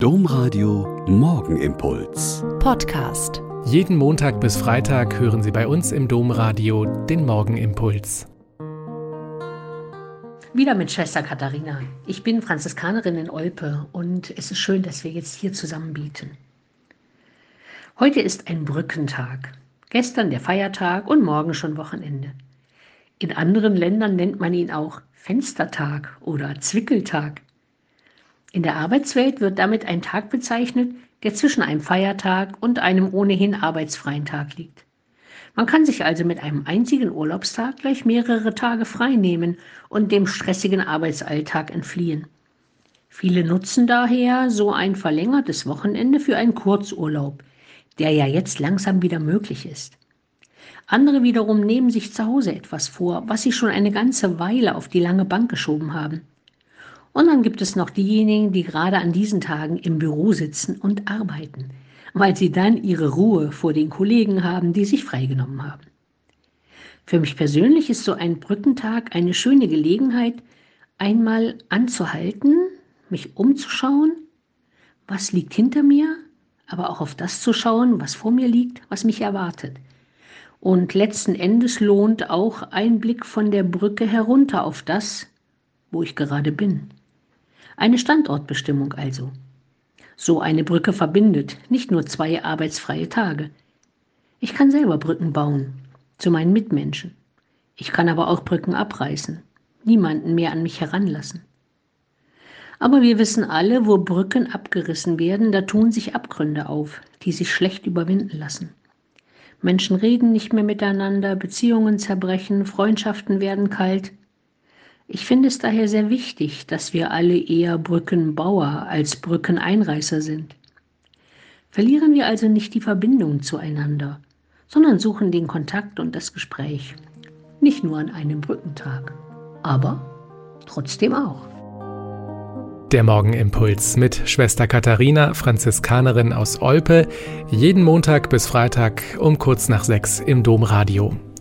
Domradio Morgenimpuls. Podcast. Jeden Montag bis Freitag hören Sie bei uns im Domradio den Morgenimpuls. Wieder mit Schwester Katharina. Ich bin Franziskanerin in Olpe und es ist schön, dass wir jetzt hier zusammen bieten. Heute ist ein Brückentag. Gestern der Feiertag und morgen schon Wochenende. In anderen Ländern nennt man ihn auch Fenstertag oder Zwickeltag. In der Arbeitswelt wird damit ein Tag bezeichnet, der zwischen einem Feiertag und einem ohnehin arbeitsfreien Tag liegt. Man kann sich also mit einem einzigen Urlaubstag gleich mehrere Tage frei nehmen und dem stressigen Arbeitsalltag entfliehen. Viele nutzen daher so ein verlängertes Wochenende für einen Kurzurlaub, der ja jetzt langsam wieder möglich ist. Andere wiederum nehmen sich zu Hause etwas vor, was sie schon eine ganze Weile auf die lange Bank geschoben haben. Und dann gibt es noch diejenigen, die gerade an diesen Tagen im Büro sitzen und arbeiten, weil sie dann ihre Ruhe vor den Kollegen haben, die sich freigenommen haben. Für mich persönlich ist so ein Brückentag eine schöne Gelegenheit, einmal anzuhalten, mich umzuschauen, was liegt hinter mir, aber auch auf das zu schauen, was vor mir liegt, was mich erwartet. Und letzten Endes lohnt auch ein Blick von der Brücke herunter auf das, wo ich gerade bin. Eine Standortbestimmung also. So eine Brücke verbindet nicht nur zwei arbeitsfreie Tage. Ich kann selber Brücken bauen zu meinen Mitmenschen. Ich kann aber auch Brücken abreißen, niemanden mehr an mich heranlassen. Aber wir wissen alle, wo Brücken abgerissen werden, da tun sich Abgründe auf, die sich schlecht überwinden lassen. Menschen reden nicht mehr miteinander, Beziehungen zerbrechen, Freundschaften werden kalt, ich finde es daher sehr wichtig, dass wir alle eher Brückenbauer als Brückeneinreißer sind. Verlieren wir also nicht die Verbindung zueinander, sondern suchen den Kontakt und das Gespräch. Nicht nur an einem Brückentag, aber trotzdem auch. Der Morgenimpuls mit Schwester Katharina, Franziskanerin aus Olpe, jeden Montag bis Freitag um kurz nach sechs im Domradio.